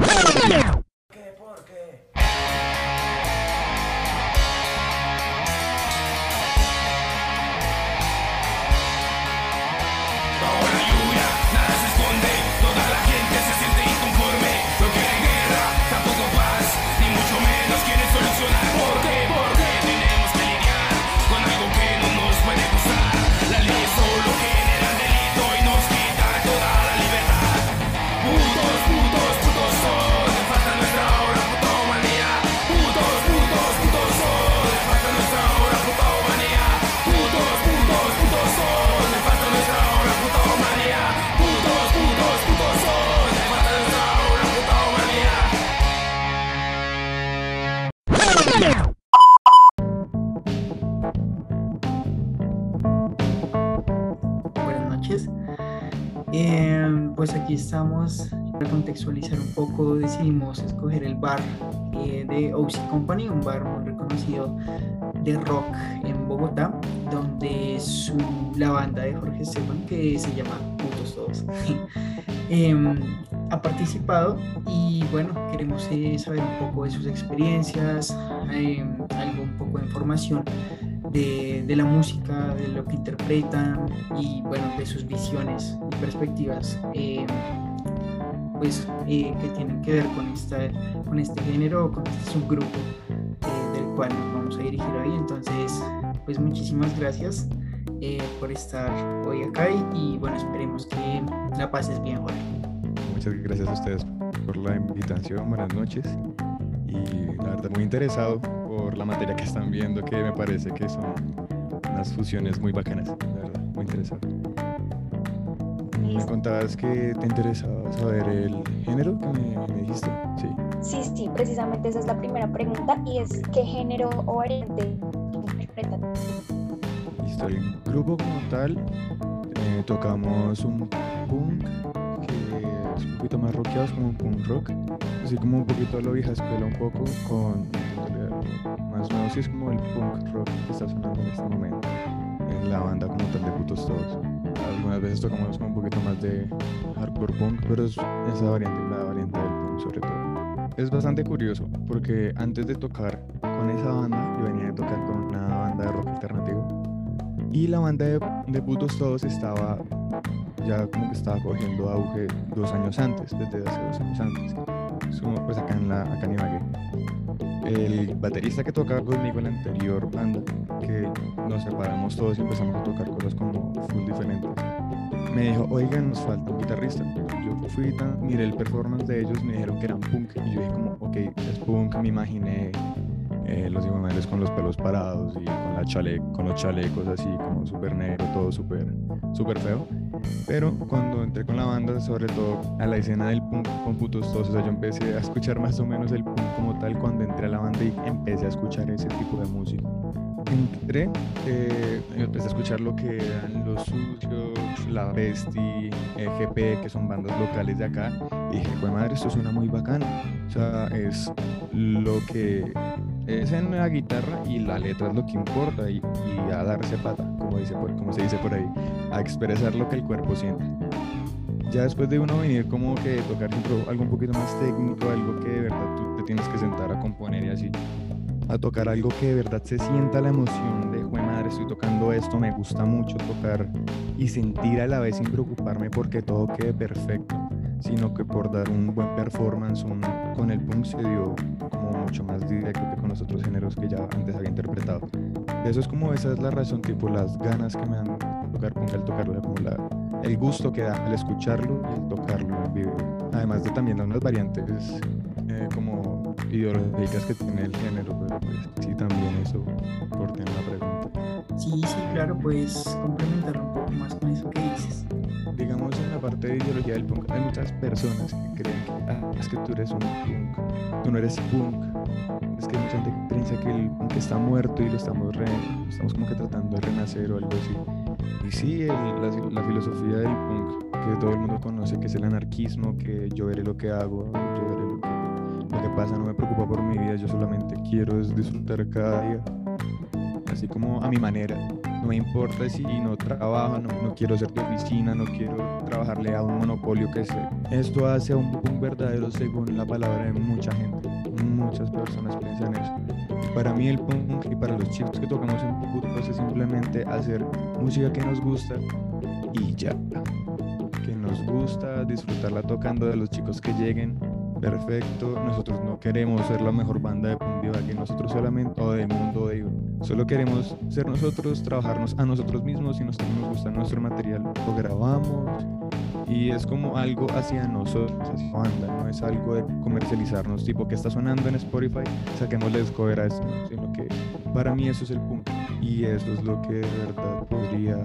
Now. Pues aquí estamos para contextualizar un poco, decidimos escoger el bar eh, de OC Company, un bar muy reconocido de rock en Bogotá, donde la banda de Jorge Esteban, que se llama Putos Todos, em, ha participado. Y bueno, queremos eh, saber un poco de sus experiencias, em, algo, un poco de información de, la música, de lo que interpretan y bueno, de sus visiones perspectivas eh, pues eh, que tienen que ver con, esta, con este género, con este subgrupo eh, del cual nos vamos a dirigir hoy. Entonces, pues muchísimas gracias por estar hoy acá y, bueno, esperemos que la pases bien, Jorge. Muchas gracias a ustedes por la invitación, buenas noches y la verdad muy interesado por la materia que están viendo, que me parece que son unas fusiones muy bacanas, la verdad, muy interesante. Me contabas que te interesaba saber el género que me, dijiste, sí. Sí, sí, precisamente esa es la primera pregunta y es ¿qué género o variante interpretan? Listo, el grupo como tal eh, tocamos un punk que es un poquito más rockeado, es como un punk rock, así como un poquito a la vieja escuela un poco con más nuevo, sí es como el punk rock que está sonando en este momento en la banda como tal de putos todos. Algunas veces tocamos un poquito más de hardcore punk, pero es esa variante, la variante del punk sobre todo. Es bastante curioso porque antes de tocar con esa banda, yo venía de tocar con una banda de rock alternativo y la banda de, de putos todos estaba ya como que estaba cogiendo auge dos años antes, desde hace dos años antes, pues acá en, la, acá en el baterista que tocaba conmigo en la anterior banda, que nos separamos todos y empezamos a tocar cosas como full diferentes, me dijo, oigan, nos falta un guitarrista. Yo fui, miré el performance de ellos, me dijeron que eran punk, y yo dije como, ok, es punk, me imaginé eh, los madres con los pelos parados y con, la chale con los chalecos así, como súper negro, todo súper super feo. Pero cuando entré con la banda, sobre todo a la escena del punk con putos todos, o sea, yo empecé a escuchar más o menos el como tal cuando entré a la banda y empecé a escuchar ese tipo de música. Entré, eh, empecé a escuchar lo que eran Los Sucios, La Besti, GP, que son bandas locales de acá, y dije, pues madre, esto suena muy bacano. O sea, es lo que es en la guitarra y la letra es lo que importa y, a darse pata, como, dice como se dice por ahí, a expresar lo que el cuerpo siente. Ya después de uno venir como que tocar algo un poquito más técnico, algo que de verdad tú te tienes que sentar a componer y así, a tocar algo que de verdad se sienta la emoción de, jue madre, estoy tocando esto, me gusta mucho tocar y sentir a la vez sin preocuparme porque todo quede perfecto, sino que por dar un buen performance con el punk se dio como mucho más directo que con los otros géneros que ya antes había interpretado. Eso es como esa es la razón, tipo las ganas que me dan tocar punk al tocarlo, como la, el gusto que da al escucharlo y al tocarlo en vivo. Además de también unas variantes eh, como ideológicas que tiene el género, pero pues sí también eso por tener la pregunta. Sí, sí, claro, puedes complementar un poco más con eso que dices. Digamos en la parte de ideología del punk, hay muchas personas que creen que ah, es que tú eres un punk, tú no eres punk. Es que mucha gente piensa que el punk está muerto y lo estamos, re, estamos como que tratando de renacer o algo así. Y sí, la, la filosofía del punk que todo el mundo conoce, que es el anarquismo, que yo veré lo que hago, yo veré lo que lo que pasa no me preocupa por mi vida, yo solamente quiero disfrutar cada día, así como a mi manera. no me importa si no trabajo, no, no quiero ser de oficina, no quiero trabajarle a un monopolio que sé. Esto hace a un punk verdadero según la palabra de mucha gente. Muchas personas piensan eso. Para mí el punk y para los chicos que tocamos en punk es simplemente hacer música que nos gusta y ya. Que nos gusta, disfrutarla tocando de los chicos que lleguen. Perfecto, nosotros no queremos ser la mejor banda de punk de que nosotros solamente, o de mundo de Solo queremos ser nosotros, trabajarnos a nosotros mismos y nos gusta nuestro material, lo grabamos y es como algo hacia nosotros, hacia banda, no es algo de comercializarnos, tipo que está sonando en Spotify, saquémosle cover a esto, sino que para mí eso es el punto y eso es lo que de verdad podría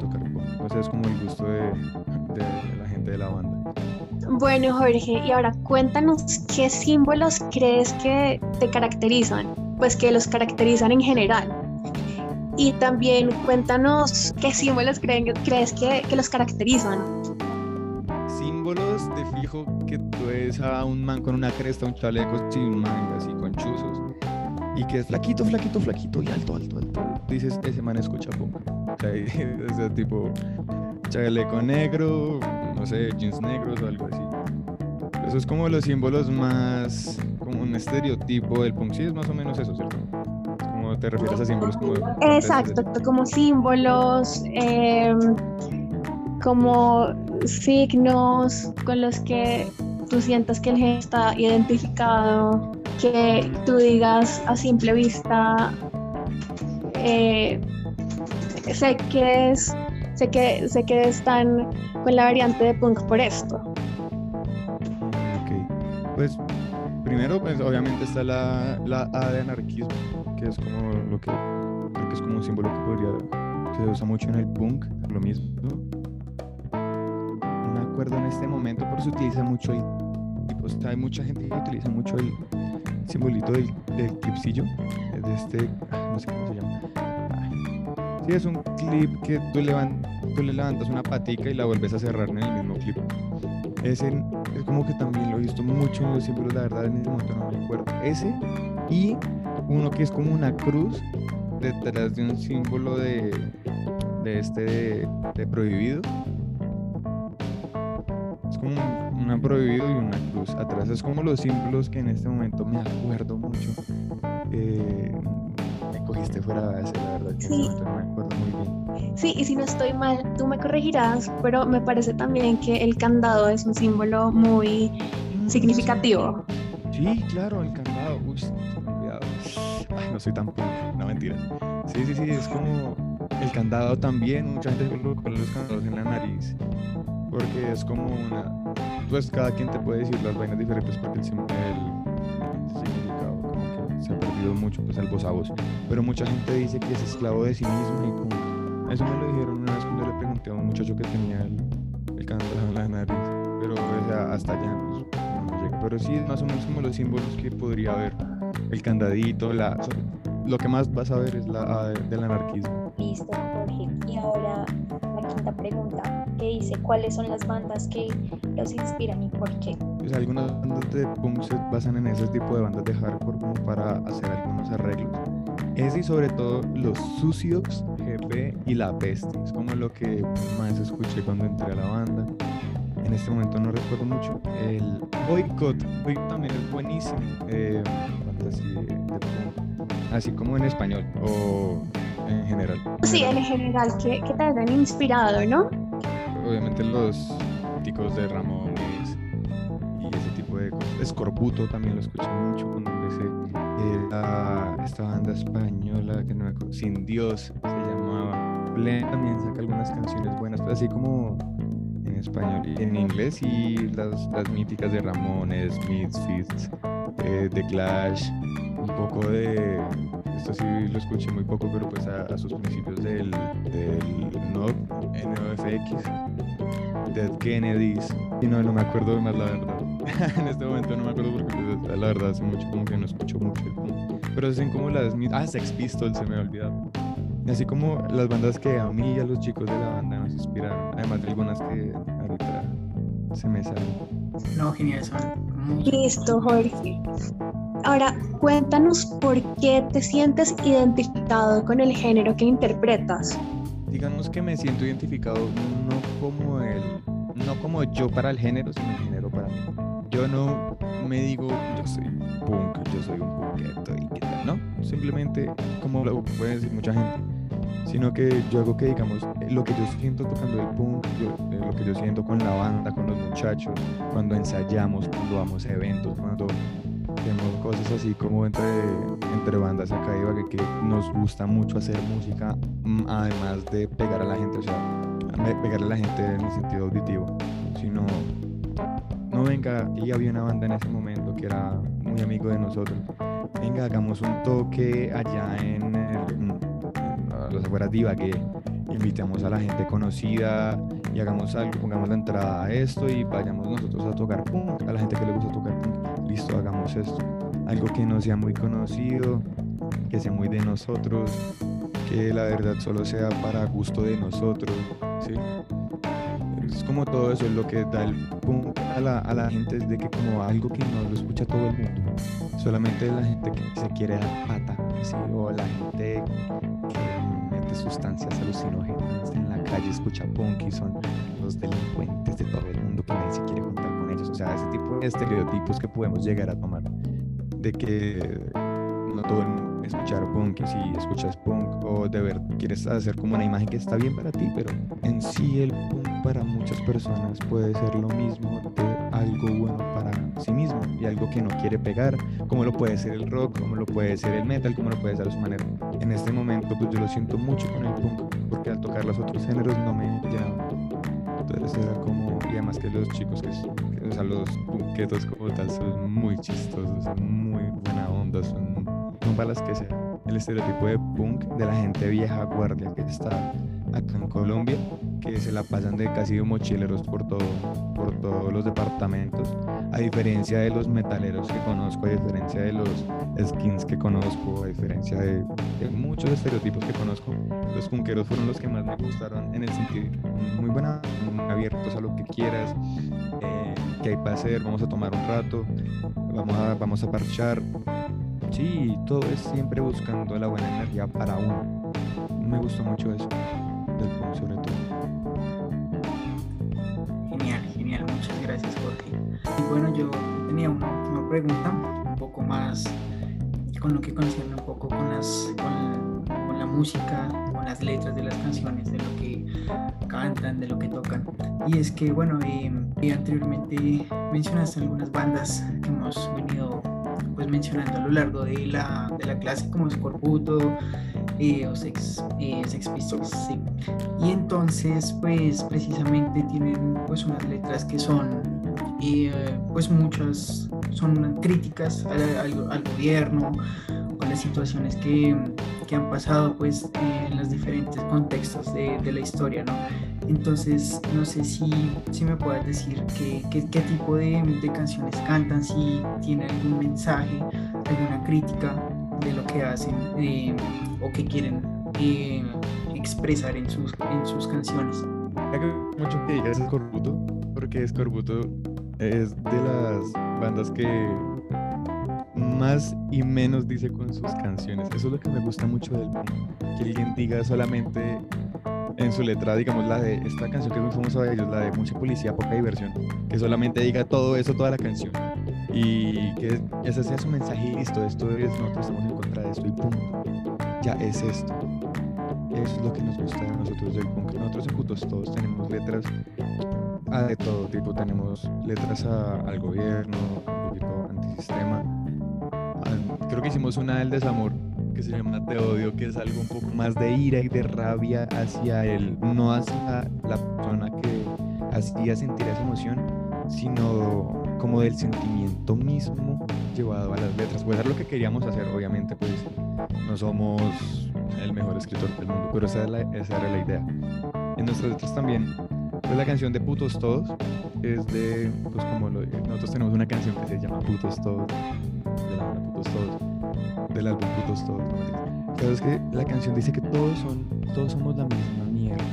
tocar punk. O es como el gusto de, de la gente de la banda. Bueno, Jorge, y ahora cuéntanos qué símbolos crees que te caracterizan, pues que los caracterizan en general. Y también cuéntanos qué símbolos creen, crees que, que los caracterizan. Que tú ves a un man con una cresta, un chaleco sin mangas y con chuzos. Y que es flaquito, flaquito, flaquito y alto, alto, alto. Dices, ese man escucha punk. O sea, ese tipo chaleco negro, no sé, jeans negros o algo así. Eso es como los símbolos más, como un estereotipo del punk, sí es más o menos eso, ¿cierto? Como te refieres a símbolos como... Exacto, como símbolos, em, como signos con los que tú sientas que el gen está identificado, que tú digas a simple vista, eh, sé que es sé que, sé que están con la variante de punk por esto. Ok, pues primero, pues obviamente está la, la A de anarquismo, que es como lo que creo que es como un símbolo que podría, se usa mucho en el punk, lo mismo. Acuerdo en este momento, pero se utiliza mucho el tipo, hay mucha gente que utiliza mucho el simbolito del, del clipsillo, de este, llama, es un clip que tú, tú le levantas una patica y la vuelves a cerrar en el mismo clip. Ese es como que también lo he visto mucho en los símbolos, la verdad en este momento no me acuerdo. Ese y uno que es como una cruz detrás de un símbolo de, de este de, prohibido. Es como una prohibido y una cruz atrás. Es como los símbolos que en este momento me acuerdo mucho. Eh, cogiste fuera de base, la verdad. sí. No me acuerdo muy bien. Sí, y si no estoy mal, tú me corregirás, pero me parece también que el candado es un símbolo muy mm, significativo. Sí, claro, el candado. Uy. Ay, no soy tan punk, no mentira. Sí, sí, sí, es como el candado también. Mucha gente coloca los candados en la nariz porque es como una. Pues cada quien te puede decir las vainas diferentes porque el, el se ha perdido mucho pues al voz a voz. Pero mucha gente dice que es esclavo de sí mismo y. Eso me lo dijeron una vez cuando le pregunté a un muchacho que tenía el, el en la nariz. Pero hasta allá pues, no llega. Pero sí, más o menos como los símbolos que podría haber. El candadito, la, lo que más vas a ver es la del anarquismo. Listo, Jorge. Y ahora la quinta pregunta, que dice, ¿cuáles son las bandas que los inspiran y por qué? Pues algunas bandas de punk se basan en ese tipo de bandas de hardcore como para hacer algunos arreglos. Ese y sobre todo los Sucios, GP y La Peste. Es como lo que más escuché cuando entré a la banda. En este momento no recuerdo mucho. El Boycott, Boycott también es buenísimo. Eh, así, así como en español o en general. Sí, en general, que, que te han inspirado, ¿no? Obviamente los ticos de Ramones y ese tipo de cosas. Escorbuto también lo escuché mucho cuando empecé. Eh, esta banda española que no me acuerdo, Sin Dios se llamaba. Blen también saca algunas canciones buenas, pero así como en español y en inglés y las, las míticas de Ramones, Misfits, eh, The Clash, un poco de esto sí lo escuché muy poco, pero pues a, sus principios del, del NOFX, Dead Kennedys, y no, no me acuerdo más la verdad. en este momento no me acuerdo porque pues, la verdad hace mucho como que no escucho mucho Pero hacen como las Ah, Sex Pistols se me ha olvidado. Así como las bandas que a mí y a los chicos de la banda nos inspiraron. Además de algunas que ahorita se me salen. No, genial, son Listo, Jorge. Ahora, cuéntanos por qué te sientes identificado con el género que interpretas. Digamos que me siento identificado no como el, no como yo para el género, sino el género para mí. Yo no me digo yo soy punk, yo soy un punketo y qué tal, no. Simplemente como lo puede decir mucha gente sino que yo hago que, digamos, lo que yo siento tocando el punk, eh, lo que yo siento con la banda, con los muchachos, cuando ensayamos, cuando vamos a eventos, cuando tenemos cosas así como entre, entre bandas acá y que nos gusta mucho hacer música, mm, además de pegar a la gente, o sea, pegarle a la gente en el sentido auditivo, sino, no venga, y había una banda en ese momento que era muy amigo de nosotros, venga, hagamos un toque allá en el los afueras de Ibagué, invitemos a la gente conocida y hagamos algo, pongamos la entrada a esto y vayamos nosotros a tocar punk, a la gente que le gusta tocar punk, listo, hagamos esto. Algo que no sea muy conocido, que sea muy de nosotros, que la verdad solo sea para gusto de nosotros. Es como todo eso, es lo que da el punk a la, a la gente, es de que como algo que no lo escucha todo el mundo, solamente la gente que se quiere dar pata, o la gente que sustancias alucinógenas en la calle, escucha punk y son los delincuentes de todo el mundo que nadie se quiere juntar con ellos. O sea, ese tipo de estereotipos que podemos llegar a tomar de que no todo el escuchar punk y si escuchas punk o de ver quieres hacer como una imagen que está bien para ti, pero en sí el punk para muchas personas puede ser lo mismo de algo bueno para sí mismo y algo que no quiere pegar, como lo puede ser el rock, como lo puede ser el metal, como lo puede ser a su manera. En este momento pues yo lo siento mucho con el punk, porque al tocar los otros géneros no me llaman. Entonces era como, y además que los chicos que, sea, los punketos como tal son muy chistosos, son muy buena onda, son, son balas que sea el estereotipo de punk de la gente vieja guardia que está acá en Colombia, que se la pasan de casi de mochileros por, todo, por todos los departamentos, a diferencia de los metaleros que conozco, a diferencia de los skins que conozco, a diferencia de, muchos estereotipos que conozco, los punkeros fueron los que más me gustaron en el sentido muy buena, abiertos a lo que quieras, eh, que hay para hacer, vamos a tomar un rato, vamos a, vamos a parchar. Sí, todo es siempre buscando la buena energía para uno. Me gustó mucho eso bueno, yo tenía una última pregunta, un poco más con lo que concierne un poco con, las, con, con la música, con las letras de las canciones, de lo que cantan, de lo que tocan. Y es que, bueno, eh, anteriormente mencionaste algunas bandas que hemos venido pues mencionando a lo largo de la, de la clase como Scorbuto, eh, o Sex, eh, Sex Pistols, sí. Y entonces, pues precisamente tienen pues unas letras que son, eh, pues muchas, son críticas al, al, gobierno o las situaciones que, que, han pasado pues en los diferentes contextos de, de la historia, ¿no? Entonces, no sé si, si me puedes decir qué, qué, qué tipo de, de, canciones cantan, si tienen algún mensaje, alguna crítica de lo que hacen eh, o que quieren eh, expresar en sus, en sus canciones. Mucho que digas Escorbuto, porque Escorbuto es de las bandas que más y menos dice con sus canciones. Eso es lo que me gusta mucho del. Que alguien diga solamente en su letra, digamos, la de esta canción que es muy famosa de ellos, la de mucha policía, poca diversión, que solamente diga todo eso, toda la canción. Y que ese sea su mensaje y listo, esto es, nosotros estamos en contra de esto y punto. Ya es esto. Eso es lo que nos gusta de nosotros del punk. Nosotros en todos tenemos letras a de todo tipo. Tenemos letras al gobierno, un poquito antisistema. creo que hicimos una del desamor que se llama Te odio, que es algo un poco más de ira y de rabia hacia él, no hacia la persona que hacía sentir esa emoción, sino como del sentimiento mismo llevado a las letras. Pues era lo que queríamos hacer, obviamente, pues no somos el mejor escritor del mundo, pero esa, esa era la idea. En nuestras letras también, pues la canción de Putos Todos es de, pues como nosotros tenemos una canción que se llama Putos Todos, de la banda Putos Todos del álbum Putos Todos. Pero es que la canción dice que todos, son, todos somos la misma mierda,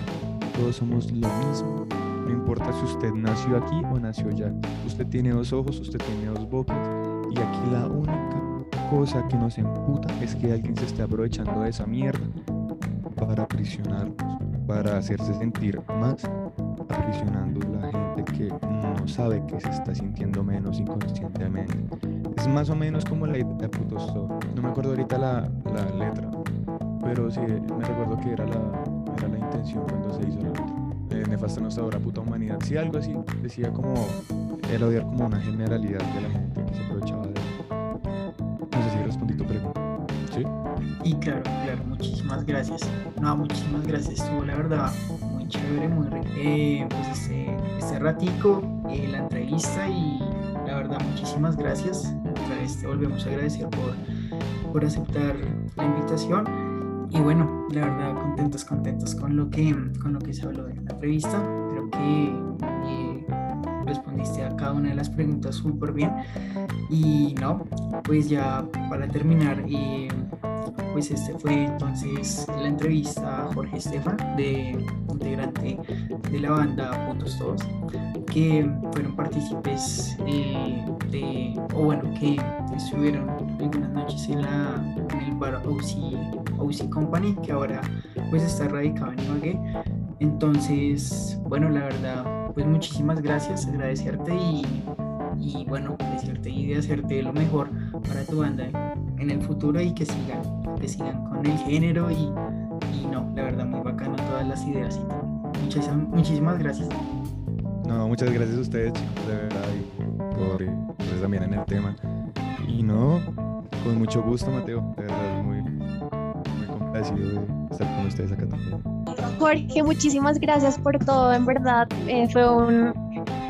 todos somos lo mismo. No importa si usted nació aquí o nació allá. Usted tiene dos ojos, usted tiene dos bocas. Y aquí la única cosa que nos emputa es que alguien se esté aprovechando de esa mierda para aprisionarnos, para hacerse sentir más, aprisionando la gente que no sabe que se está sintiendo menos inconscientemente. Es más o menos como la idea de puto stop. No me acuerdo ahorita la, la letra, pero sí me recuerdo que era la, era la intención cuando se hizo la letra. Eh, nefasta nuestra obra, puta humanidad. Sí, algo así. Decía como el odiar como una generalidad de la gente que se aprovechaba de No sé si respondí tu pregunta. ¿Sí? Y claro, claro, muchísimas gracias. No, muchísimas gracias. Estuvo la verdad muy chévere, muy. Eh, pues este, este ratico, eh, la entrevista y la verdad muchísimas gracias. Otra te volvemos a agradecer por, por aceptar la invitación. Y bueno, la verdad contentos, contentos con lo que, con lo que se habló en la entrevista. Creo que eh, respondiste a cada una de las preguntas súper bien. Y no, pues ya para terminar, eh, pues este fue entonces la entrevista a Jorge Estefan, de, integrante de la banda Puntos Todos, que fueron partícipes eh, de, o bueno, que estuvieron algunas noches en, la, en el bar OC, OC Company, que ahora pues está radicado en Ibagué. Entonces, bueno, la verdad, pues muchísimas gracias, agradecerte y, y bueno, decirte y de hacerte lo mejor para tu banda en el futuro y que sigan, que sigan con el género y, y no, la verdad, bacano todas las ideas y todo. Muchísimas, muchísimas gracias. No, muchas gracias a ustedes, chicos, de verdad, y por pues, también en el tema. Y no, con mucho gusto, Mateo, de verdad, muy, muy complacido de estar con ustedes acá también. Jorge, muchísimas gracias por todo, en verdad, eh, fue un,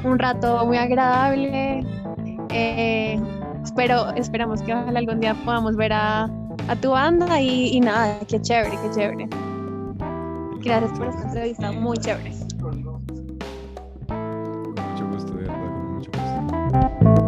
un, rato muy agradable. Eh, espero, esperamos que ojalá algún día podamos ver a, a tu banda y, y nada, qué chévere, qué chévere. Gracias por esta entrevista, muy chévere. Con mucho gusto, de verdad, con mucho gusto.